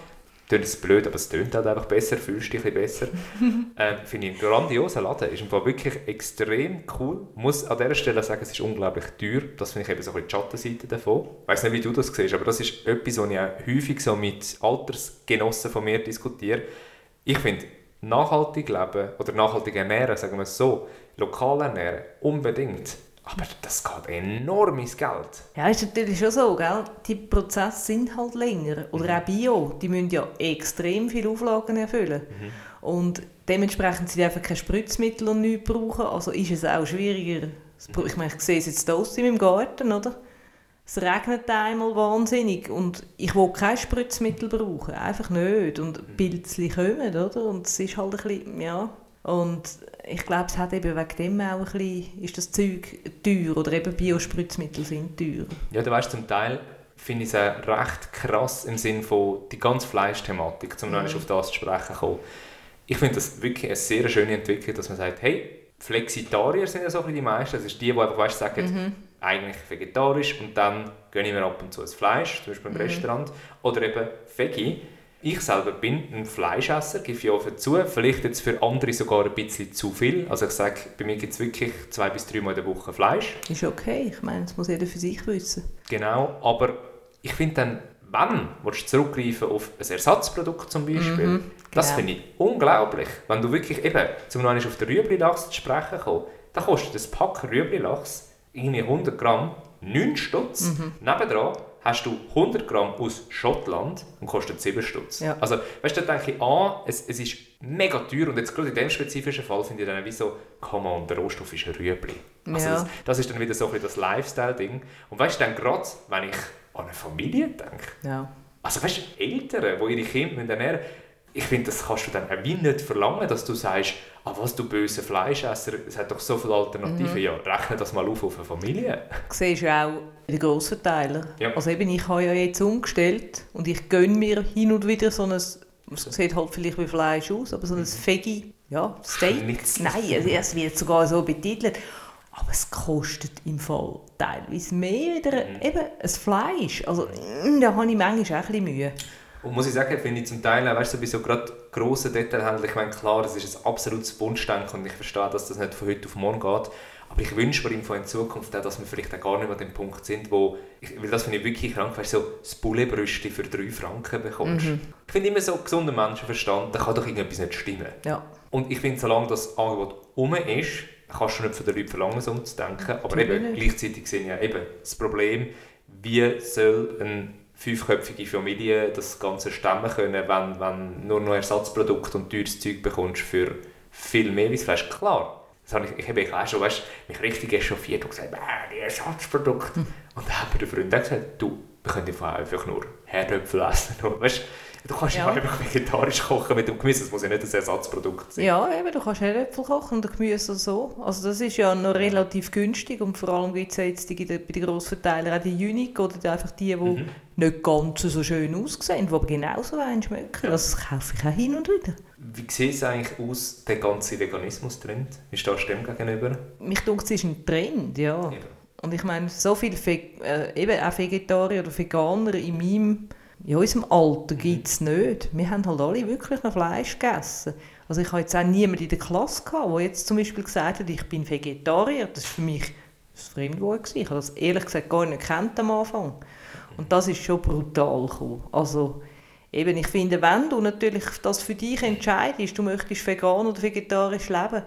tönt es blöd, aber es tönt halt einfach besser, fühlst dich ein bisschen besser. ähm, Finde ich einen grandiosen Laden, ist im Fall wirklich extrem cool. Muss an dieser Stelle sagen, es ist unglaublich teuer. Das finde ich eben so ein die Schattenseite davon. Ich weiß nicht, wie du das siehst, aber das ist etwas, was ich auch häufig so mit Altersgenossen von mir diskutiere. Ich finde, nachhaltig leben oder nachhaltig ernähren, sagen wir es so, lokal ernähren, unbedingt. Aber das geht enormes Geld. Ja, ist natürlich schon so, gell? Die Prozesse sind halt länger. Oder mhm. auch Bio, die müssen ja extrem viele Auflagen erfüllen. Mhm. Und dementsprechend sind einfach keine Spritzmittel und nichts brauchen. Also ist es auch schwieriger. Ich meine, ich sehe es jetzt hier in meinem Garten, oder? Es regnet einmal wahnsinnig und ich will kein Spritzmittel brauchen, einfach nicht. Und mhm. Pilzchen kommen, oder? Und es ist halt ein bisschen, ja... Und ich glaube, es hat eben wegen dem auch ein bisschen, ist das Zeug teuer oder eben Biospritzmittel sind teuer. Ja, du weißt, zum Teil finde ich es recht krass im Sinne von die ganze Fleischthematik, um mhm. auf das zu sprechen kommen. Ich finde das wirklich eine sehr schöne Entwicklung, dass man sagt, hey, Flexitarier sind ja so die meisten, das ist die, die einfach weißt, sagen, mhm. eigentlich vegetarisch und dann gönne ich mir ab und zu ein Fleisch, zum Beispiel im mhm. Restaurant, oder eben Veggie ich selber bin ein Fleischesser, gebe ich offen zu. Vielleicht jetzt für andere sogar ein bisschen zu viel. Also ich sage, bei mir gibt es wirklich zwei bis drei Mal in der Woche Fleisch. Ist okay, ich meine, das muss jeder für sich wissen. Genau, aber ich finde dann, wenn du zurückgreifen auf ein Ersatzprodukt zum Beispiel, mhm, das genau. finde ich unglaublich. Wenn du wirklich eben, zum noch auf den Rüebli-Lachs zu sprechen kommst, dann kostet das Pack Rüebli-Lachs irgendwie 100 Gramm 9 Stutz. Mhm. Nebendran hast du 100 Gramm aus Schottland und kostet 7 Stutz. Ja. Also, weißt du, da denke ich, ah, es, es ist mega teuer und jetzt gerade in diesem spezifischen Fall finde ich dann wie so, come on, der Rohstoff ist ein Rüebli. Also ja. das, das, ist dann wieder so ein das Lifestyle-Ding. Und weißt du, dann gerade, wenn ich an eine Familie denke, ja. also weißt du, Eltern, die ihre Kinder ernähren ich finde, das kannst du dann auch wie nicht verlangen, dass du sagst, ah, was, du böse Fleischesser, es hat doch so viele Alternativen. Mhm. Ja, rechne das mal auf auf eine Familie. Du siehst ja auch den Grossverteiler. Ja. Also eben, ich habe ja jetzt umgestellt und ich gönne mir hin und wieder so ein, es sieht halt vielleicht wie Fleisch aus, aber so ein mhm. ja, Steak. Nein, es wird sogar so betitelt. Aber es kostet im Fall teilweise mehr wieder mhm. eben ein Fleisch. Also da habe ich manchmal auch ein bisschen Mühe. Und muss ich sagen, finde ich zum Teil, weißt du, bei so gerade grossen Detailhändlern, ich meine, klar, das ist ein absolutes Wunschdenken und ich verstehe, dass das nicht von heute auf morgen geht. Aber ich wünsche mir in Zukunft auch, dass wir vielleicht auch gar nicht mehr an dem Punkt sind, wo, ich, weil das finde ich wirklich krank, weißt du, so das Bullebrüste für drei Franken bekommst. Mhm. Ich finde immer so, gesunder Menschenverstand, da kann doch irgendetwas nicht stimmen. Ja. Und ich finde, solange das Angebot um ist, kannst du nicht von den Leuten verlangen, so umzudenken. Aber eben, gleichzeitig sind ja eben das Problem, wie soll ein fünfköpfige Familie das Ganze stemmen können, wenn, wenn nur noch Ersatzprodukte und teures Zeug bekommst für viel mehr Fleisch. Klar, das habe ich, ich habe auch schon weißt, mich richtig echauffiert und gesagt, äh, die Ersatzprodukte. Hm. Und dann hat mir der Freund gesagt, du, wir können einfach nur Herdöpfel essen. Weißt, Du kannst ja. einfach vegetarisch kochen mit dem Gemüse, das muss ja nicht ein Ersatzprodukt sein. Ja, eben, du kannst Herdöpfel kochen und Gemüse so. Also das ist ja noch relativ günstig und vor allem gibt es ja jetzt die, bei den Grossverteilern auch die Unique oder die einfach die, die mhm. nicht ganz so schön aussehen, die aber genauso schmecken. Ja. Das kaufe ich auch hin und wieder. Wie sieht es eigentlich aus, der ganze Veganismus-Trend? Wie stehst du dem gegenüber? Mich denke, es ist ein Trend, ja. ja. Und ich meine, so viele äh, eben auch Vegetarier oder Veganer in meinem in unserem Alter gibt es nicht. Wir haben halt alle wirklich noch Fleisch gegessen. Also ich habe jetzt auch niemanden in der Klasse gehabt, der jetzt zum Beispiel gesagt hat, ich bin Vegetarier. Das war für mich ein Fremdwort. Ich habe das ehrlich gesagt gar nicht kennt am Anfang. Und das ist schon brutal gekommen. Also eben, ich finde, wenn du natürlich das für dich entscheidest, du möchtest vegan oder vegetarisch leben,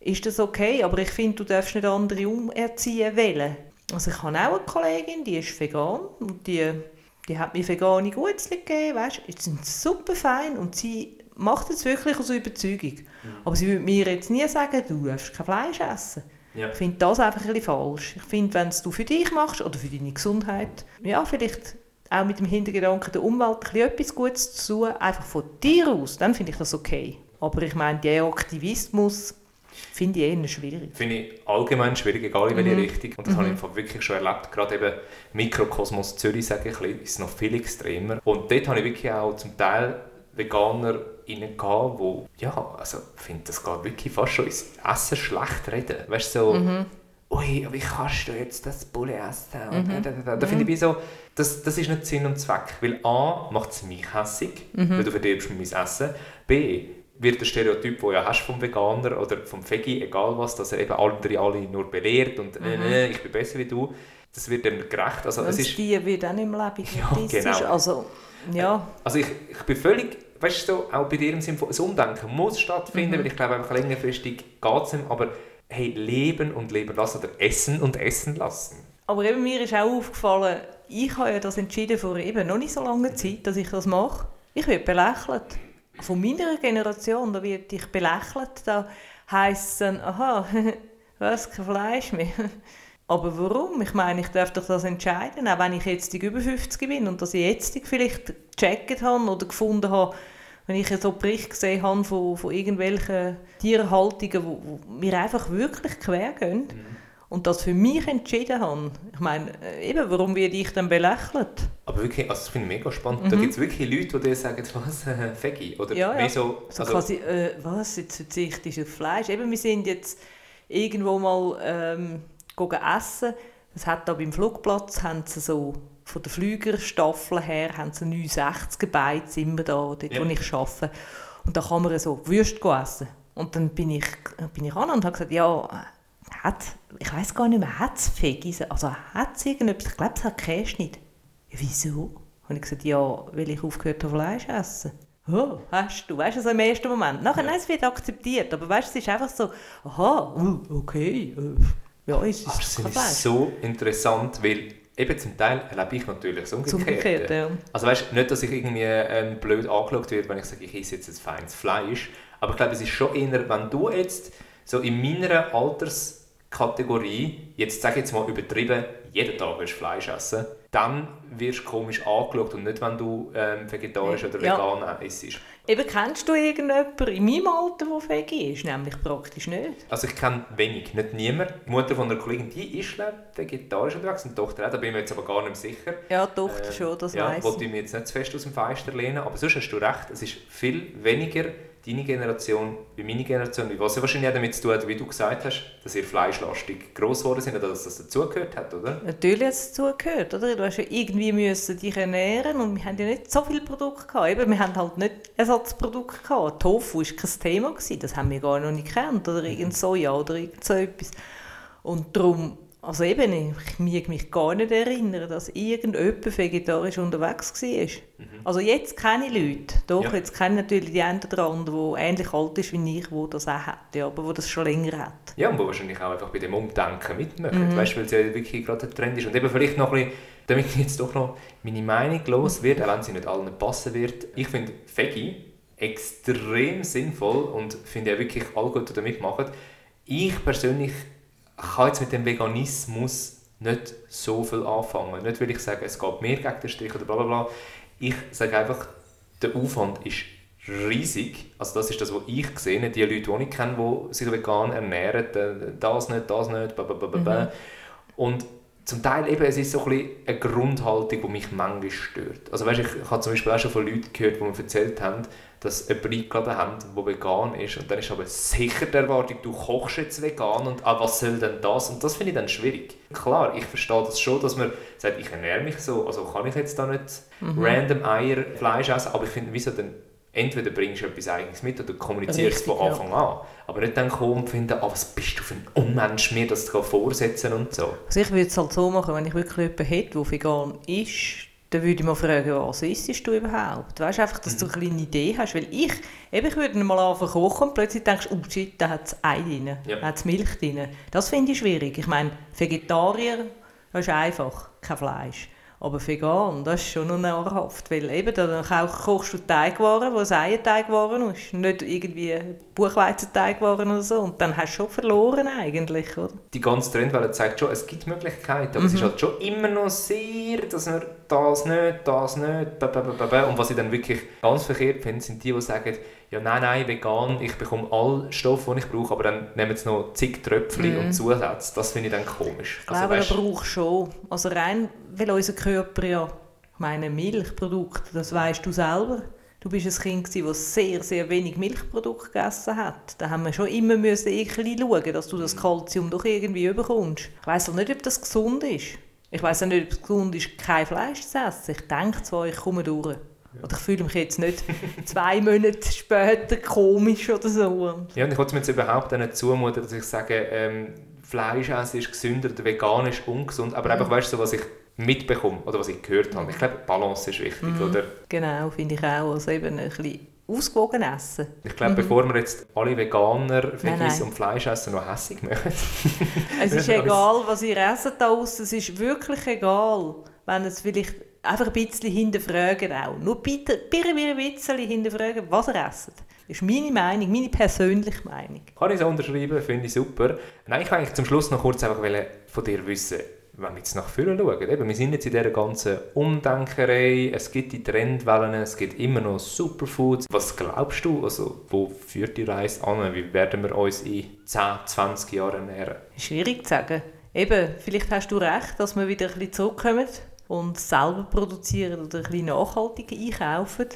ist das okay. Aber ich finde, du darfst nicht andere umerziehen wollen. Also ich habe auch eine Kollegin, die ist vegan und die die hat mir vegane Gutzli gegeben, weißt, die sind super fein und sie macht es wirklich aus Überzeugung. Mhm. Aber sie würde mir jetzt nie sagen, du darfst kein Fleisch essen. Ja. Ich finde das einfach ein bisschen falsch. Ich finde, wenn es du für dich machst oder für deine Gesundheit, ja, vielleicht auch mit dem Hintergedanken der Umwelt etwas Gutes zu tun, einfach von dir aus, dann finde ich das okay. Aber ich meine, der Aktivismus, Finde ich eher schwierig. Finde ich allgemein schwierig, egal in welche mhm. Richtung. Und das mhm. habe ich wirklich schon erlebt. Gerade eben Mikrokosmos Zürich, sage ich, ist noch viel extremer. Und dort habe ich wirklich auch zum Teil Veganer gehabt, wo, ja, also ich finde, das geht wirklich fast schon ins Essen schlecht reden. Weißt du, so, mhm. ui, wie kannst du jetzt das Bulle essen? Mhm. da, da, da, da finde ich wie so, das, das ist nicht Sinn und Zweck. Weil A, macht es mich hässig, mhm. weil du verdirbst mein Essen. B, wird der Stereotyp, den du ja hast vom Veganer oder vom Veggie, egal was, dass er eben andere alle nur belehrt und äh, mhm. äh, ich bin besser wie du, das wird dem gerecht. Also, es ist, die wird auch nicht im Leben ja, genau. Also, ja. also ich, ich bin völlig, weißt du, auch bei dir im Sinne von, das Umdenken muss stattfinden, mhm. weil ich glaube, einfach längerfristig geht es aber hey, leben und leben lassen oder essen und essen lassen. Aber eben mir ist auch aufgefallen, ich habe ja das entschieden vor eben noch nicht so langer Zeit, dass ich das mache. Ich werde belächelt von meiner Generation, da wird ich belächelt, da heisst es dann, aha, was, kein Fleisch mehr. Aber warum? Ich meine, ich darf doch das entscheiden, auch wenn ich jetzt über 50 bin und das jetzt vielleicht gecheckt habe oder gefunden habe, wenn ich so Bericht gesehen habe von, von irgendwelchen Tierhaltungen, die mir einfach wirklich quer gehen. Mhm und das für mich entschieden habe. Ich meine, äh, eben, warum werde ich dann belächelt? Aber wirklich, also das finde ich mega spannend. Mhm. Da gibt es wirklich Leute, die dir sagen, was, äh, Veggie? Oder ja, mehr so... so also, quasi, äh, was, jetzt verzichtest du auf Fleisch? Eben, wir sind jetzt irgendwo mal ähm, essen. Das hat da beim Flugplatz, haben sie so von der Flügerstaffel her, haben sie 69 Beiz immer da, dort ja. wo ich arbeite. Und da kann man so Würste essen. Und dann bin ich, bin ich an und habe gesagt, ja, hat, ich weiß gar nicht mehr, hat es Veggies, also hat es irgendetwas, ich glaube, es hat Käse nicht. Ja, wieso? Habe ich gesagt, ja, weil ich aufgehört habe, Fleisch zu essen. Oh, hast du, weißt du, so im ersten Moment. Nachher, ja. nein, es wird akzeptiert, aber weißt du, es ist einfach so, aha, uh, okay, uh, ja, es ist aber das ist so interessant, weil eben zum Teil erlebe ich natürlich das Umgekehrte. Umgekehrt, ja. Also weißt, nicht, dass ich irgendwie ähm, blöd angeschaut werde, wenn ich sage, ich esse jetzt ein feines Fleisch, aber ich glaube, es ist schon eher, wenn du jetzt so in meiner Alters Kategorie, jetzt sage ich jetzt mal übertrieben, jeden Tag willst Fleisch essen, dann wirst du komisch angeschaut und nicht, wenn du ähm, vegetarisch oder ja. vegan isst. Eben, kennst du irgendjemanden in meinem Alter, der Veggie ist? Nämlich praktisch nicht. Also ich kenne wenig, nicht niemand. Die Mutter von einer Kollegin, die ist vegetarisch unterwegs und die Tochter auch, da bin ich mir jetzt aber gar nicht sicher. Ja, die Tochter äh, schon, das ja, weiss ich. Ja, mich jetzt nicht zu fest aus dem Fenster lehnen, aber sonst hast du recht, es ist viel weniger deine Generation wie meine Generation, was ja wahrscheinlich auch damit zu tun hat, wie du gesagt hast, dass ihr fleischlastig gross geworden sind oder dass das dazugehört hat, oder? Natürlich hat es dazugehört, oder? Du hast ja irgendwie müssen dich ernähren und wir haben ja nicht so viele Produkte gehabt. Eben, wir haben halt nicht Ersatzprodukte gehabt. Tofu war kein Thema, gewesen. das haben wir gar noch nicht gekannt, oder irgend Soja oder irgend so etwas. Und darum also eben, ich mag mich gar nicht erinnern, dass irgendjemand vegetarisch unterwegs war. Mhm. Also jetzt kenne ich Leute, doch, ja. jetzt kenne ich natürlich die einen oder anderen, die ähnlich alt ist wie ich, die das auch hat, ja, aber die das schon länger hat. Ja, und die wahrscheinlich auch einfach bei dem Umdenken mitmachen, mhm. weißt, weil es ja wirklich gerade ein Trend ist. Und eben vielleicht noch ein bisschen, damit jetzt doch noch meine Meinung los wird, auch wenn sie nicht allen passen wird. Ich finde Veggie extrem sinnvoll und finde ja wirklich alle gut, die da mitmachen. Ich persönlich kann jetzt mit dem Veganismus nicht so viel anfangen. Nicht, weil ich sage, es geht mehr gegen den Strich oder bla bla bla. Ich sage einfach, der Aufwand ist riesig. Also das ist das, was ich sehe. Die Leute, die ich kenne, die sich vegan ernähren, das nicht, das nicht, bla bla bla bla. Mhm. Und zum Teil eben, es ist so ein eine Grundhaltung, die mich manchmal stört. Also weißt, ich, ich habe zum Beispiel auch schon von Leuten gehört, die mir erzählt haben, dass jemand eingeladen haben, der vegan ist und dann ist aber sicher die Erwartung, du kochst jetzt vegan und ah, was soll denn das? Und das finde ich dann schwierig. Klar, ich verstehe das schon, dass man sagt, ich ernähre mich so, also kann ich jetzt da nicht mhm. random Eier, Fleisch essen, aber ich finde, wieso denn entweder bringst du etwas Eigenes mit oder kommunizierst Richtig, von Anfang ja. an. Aber nicht dann kommen und finden, ah, was bist du für ein Unmensch, mir das vorsetzen und so. Also ich würde es halt so machen, wenn ich wirklich jemanden hätte, der vegan ist, dann würde ich mal fragen, was isst du überhaupt? Weißt du, einfach, dass du eine kleine Idee hast. Weil ich, eben, ich würde mal anfangen kochen und plötzlich denkst du, oh shit, da hat es Ei drin, ja. da hat es Milch drin. Das finde ich schwierig. Ich meine, Vegetarier, das ist einfach, kein Fleisch. Aber vegan, das ist schon noch nahrhaft, weil eben, dann kochst du Teigwaren, die Eierteigwaren ist, nicht irgendwie Buchweizenteigwaren oder so und dann hast du schon verloren eigentlich, oder? Die ganze Trendwelle zeigt schon, es gibt Möglichkeiten, aber mhm. es ist mhm. halt schon immer noch sehr, dass man das nicht, das nicht, und was ich dann wirklich ganz verkehrt finde, sind die, die sagen, ja nein, nein, vegan, ich bekomme alle Stoffe, die ich brauche, aber dann nehmen sie noch zig Tröpfchen mm. und Zusätze. Das finde ich dann komisch. Ich also, glaube, weißt, braucht schon. Also rein, weil unser Körper ja, ich meine Milchprodukte, das weißt du selber. Du bist ein Kind, das sehr, sehr wenig Milchprodukte gegessen hat. Da haben wir schon immer müssen schauen, dass du das Kalzium doch irgendwie bekommst. Ich weiss auch nicht, ob das gesund ist. Ich weiss auch nicht, ob es gesund ist, kein Fleisch zu essen. Ich denke zwar, ich komme durch. Oder ich fühle mich jetzt nicht zwei Monate später komisch oder so. Ja, und ich wollte mir jetzt überhaupt nicht zumuten, dass ich sage, ähm, Fleisch essen ist gesünder vegan ist ungesund. Aber mhm. einfach, weißt du, was ich mitbekomme oder was ich gehört habe. Ich glaube, Balance ist wichtig, mhm. oder? Genau, finde ich auch. Also eben ein bisschen ausgewogen essen. Ich glaube, mhm. bevor wir jetzt alle Veganer, Veggies und Fleisch essen, noch hässig machen. es ist egal, was ihr esst da. Es ist wirklich egal, wenn es vielleicht einfach ein bisschen hinterfragen auch. Nur bitte, bitte ein bisschen hinterfragen, was ihr esst. Das ist meine Meinung, meine persönliche Meinung. Kann ich so unterschreiben, finde ich super. Nein, ich wollte eigentlich zum Schluss noch kurz einfach von dir wissen, wenn wir jetzt nach vorne schauen, eben, wir sind jetzt in dieser ganzen Umdenkerei, es gibt die Trendwellen, es gibt immer noch Superfoods. Was glaubst du, also wo führt die Reise an? Wie werden wir uns in 10, 20 Jahren ernähren? Schwierig zu sagen. Eben, vielleicht hast du recht, dass wir wieder ein bisschen zurückkommen und selber produzieren oder ein bisschen nachhaltiger einkaufen.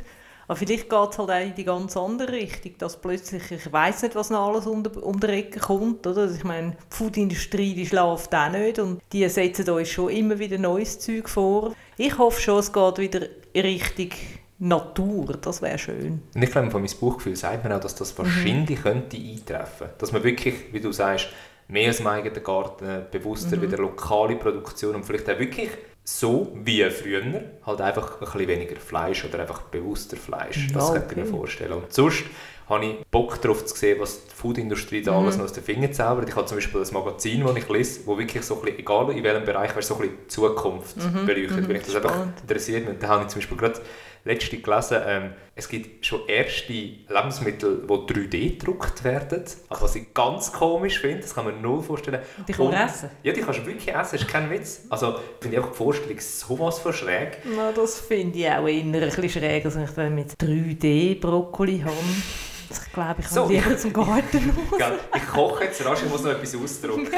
Aber vielleicht geht es halt auch in die ganz andere Richtung, dass plötzlich, ich weiß nicht, was noch alles um die Ecke kommt, oder? Also ich meine, die Foodindustrie, die schläft auch nicht und die setzen uns schon immer wieder neues Zeug vor. Ich hoffe schon, es geht wieder in Richtung Natur, das wäre schön. Und ich glaube, von meinem Buchgefühl sagt man auch, dass das wahrscheinlich mhm. könnte eintreffen. Dass man wirklich, wie du sagst, mehr aus dem eigenen Garten, bewusster mhm. wieder lokale Produktion und vielleicht auch wirklich so wie früher, halt einfach ein bisschen weniger Fleisch oder einfach bewusster Fleisch. Das okay. könnte ich mir vorstellen. Und sonst habe ich Bock darauf zu sehen, was die Foodindustrie da mhm. alles noch aus den Fingern zaubert. Ich habe zum Beispiel ein Magazin, das ich lese, wo wirklich so ein bisschen, egal in welchem Bereich, so ein bisschen die Zukunft mhm. beleuchtet. Mhm. Wenn ich das einfach interessiert, und da habe ich zum Beispiel gerade letzte gelesen, ähm, es gibt schon erste Lebensmittel, die 3D gedruckt werden. Also was ich ganz komisch finde, das kann man null vorstellen. Die kann man essen? Ja, die kannst du wirklich essen, das ist kein Witz. Also finde ich die Vorstellung sowas von schräg. Na, das finde ich auch eher ein bisschen schräg, als wenn ich dann mit 3D-Brokkoli habe. Ich glaube, ich komme So. lieber zum Garten raus. Ich koche jetzt rasch, ich muss noch etwas ausdrucken.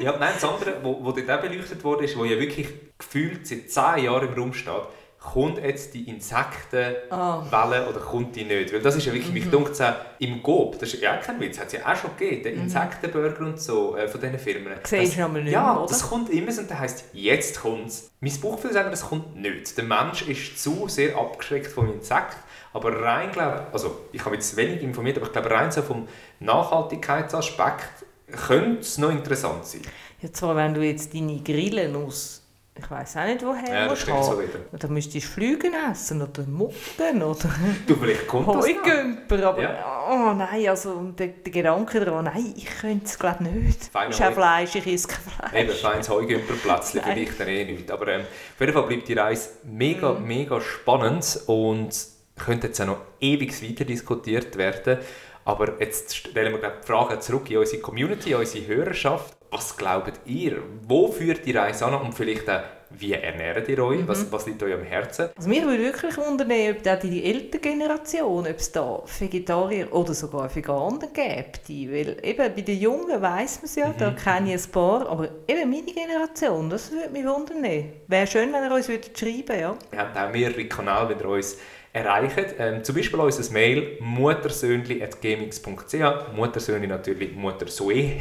Ja, nein, das andere, wo, wo dort auch beleuchtet wurde, ist, wo ja wirklich gefühlt seit 10 Jahren im Raum steht, kommt jetzt die Insektenwelle Ah. oder kommt die nicht? Weil das ist ja wirklich, mich dunkt es im Gob, das ist ja kein Witz, hat es ja auch schon gegeben, den Insektenburger und so äh, von diesen Firmen. Siehst du Das- aber nicht Ja, oder? das kommt immer und dann heisst, jetzt kommt es. Mein Bauchgefühl sagt mir, das kommt nicht. Der Mensch ist zu sehr abgeschreckt vom Insekt, aber rein, glaube also ich habe jetzt wenig informiert, aber ich glaube rein so vom Nachhaltigkeitsaspekt könnte es noch interessant sein. Ja, zwar, wenn du jetzt deine Grillen aus, ich weiß auch nicht woher, Ja, das stimmt so wieder. Dann müsstest du Flügen essen oder Mucken oder Du, vielleicht kommt. Heugümper. Aber Ja. oh nein, also der, der Gedanke daran, nein, ich könnte es glaube nicht. Feine ist auch Fleisch, ich esse kein Fleisch. Eben, feines Heugümperplätzchen vielleicht eh nicht. Aber ähm, auf jeden Fall bleibt die Reise mega, Mhm. mega spannend und könnte jetzt auch noch ewig weiter diskutiert werden. Aber jetzt stellen wir die Frage zurück in unsere Community, in unsere Hörerschaft. Was glaubt ihr? Wo führt die Reise an? Und vielleicht auch, wie ernährt ihr Mhm. euch? Was, was liegt euch am Herzen? Also mich würde wirklich wundern, ob da die ältere Generation, ob es da Vegetarier oder sogar Veganer gibt. Weil eben bei den Jungen weiss man es ja, Mhm. da kenne ich ein paar, aber eben meine Generation, das würde mich wundern. Wäre schön, wenn ihr uns würdet schreiben ja. Wir haben auch mehrere Kanäle, wenn ihr uns erreicht. Ähm, zum Beispiel unser Mail muttersöhnli.gmx.ch Muttersöhnli natürlich Muttersoe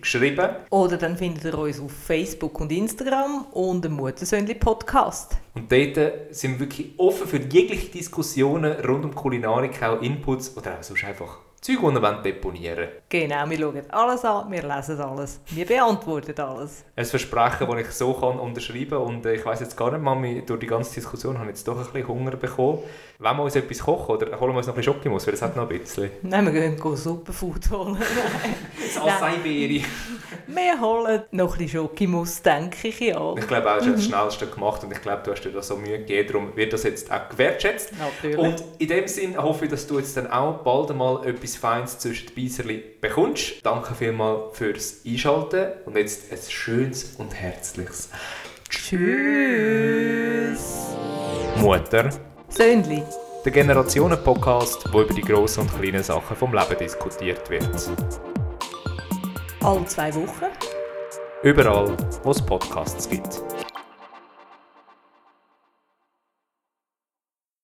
geschrieben. Oder dann findet ihr uns auf Facebook und Instagram und dem Muttersöhnli Podcast. Und dort sind wir wirklich offen für jegliche Diskussionen rund um Kulinarik, auch Inputs oder auch sonst einfach Zeug, die ihr wollt deponieren Genau, wir schauen alles an, wir lesen alles, wir beantworten alles. Ein Versprechen, das ich so kann unterschreiben und äh, ich weiß jetzt gar nicht, Mami, durch die ganze Diskussion habe ich jetzt doch ein bisschen Hunger bekommen. Wenn wir uns etwas kochen oder holen wir uns noch ein bisschen Schokimus, weil das hat noch ein bisschen. Nein, wir gehen Superfood holen. Das Acai-Beere. wir holen noch ein bisschen Schokimus, denke ich ja. Ich glaube auch, du hast das Schnellste gemacht und ich glaube, du hast dir da so Mühe gegeben, darum wird das jetzt auch gewertschätzt. Natürlich. Und in dem Sinn hoffe ich, dass du jetzt dann auch bald einmal etwas Feines zwischen die Beiserli bekommst. Danke vielmals fürs Einschalten und jetzt ein schönes und herzliches Tschüss. Mutter. Söhnli. Der Generationen-Podcast, wo über die grossen und kleinen Sachen vom Leben diskutiert wird. Alle zwei Wochen. Überall, wo es Podcasts gibt.